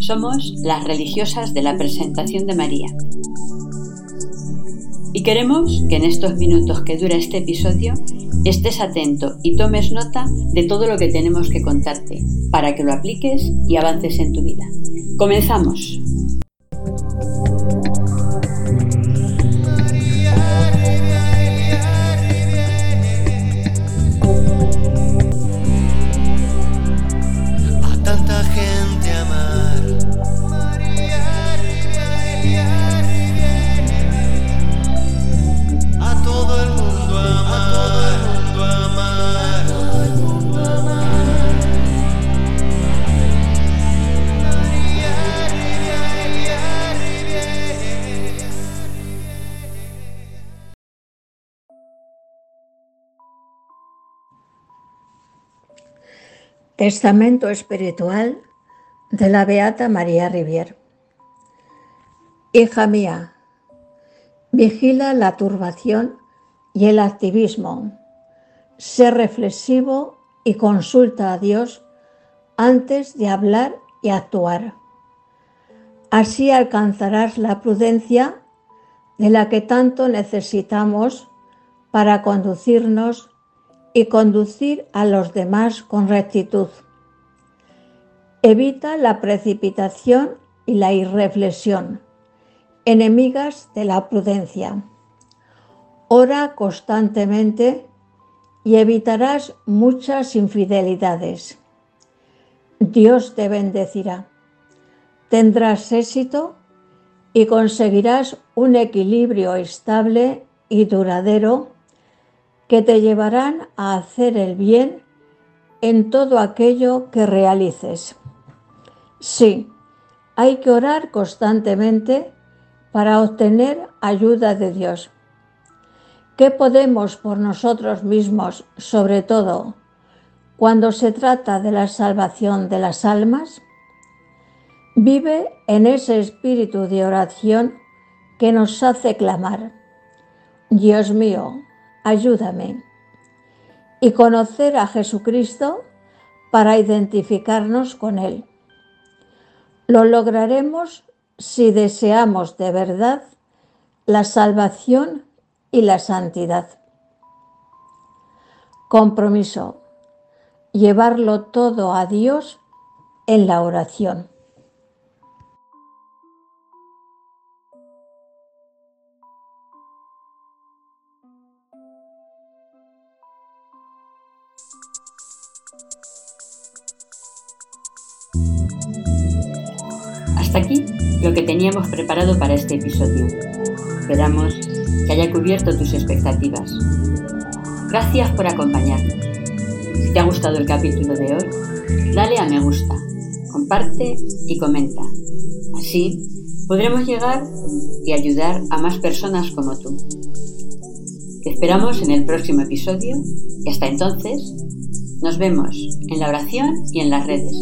Somos las religiosas de la presentación de María. Y queremos que en estos minutos que dura este episodio estés atento y tomes nota de todo lo que tenemos que contarte para que lo apliques y avances en tu vida. Comenzamos. Testamento espiritual de la Beata María Rivier. Hija mía, vigila la turbación y el activismo. Sé reflexivo y consulta a Dios antes de hablar y actuar. Así alcanzarás la prudencia de la que tanto necesitamos para conducirnos y conducir a los demás con rectitud. Evita la precipitación y la irreflexión, enemigas de la prudencia. Ora constantemente y evitarás muchas infidelidades. Dios te bendecirá. Tendrás éxito y conseguirás un equilibrio estable y duradero que te llevarán a hacer el bien en todo aquello que realices. Sí, hay que orar constantemente para obtener ayuda de Dios. ¿Qué podemos por nosotros mismos, sobre todo cuando se trata de la salvación de las almas? Vive en ese espíritu de oración que nos hace clamar. Dios mío, ayúdame. Y conocer a Jesucristo para identificarnos con Él. Lo lograremos si deseamos de verdad la salvación y la santidad. Compromiso. Llevarlo todo a Dios en la oración. Hasta aquí lo que teníamos preparado para este episodio. Esperamos que haya cubierto tus expectativas. Gracias por acompañarnos. Si te ha gustado el capítulo de hoy, dale a me gusta, comparte y comenta. Así podremos llegar y ayudar a más personas como tú. Te esperamos en el próximo episodio y hasta entonces nos vemos en la oración y en las redes.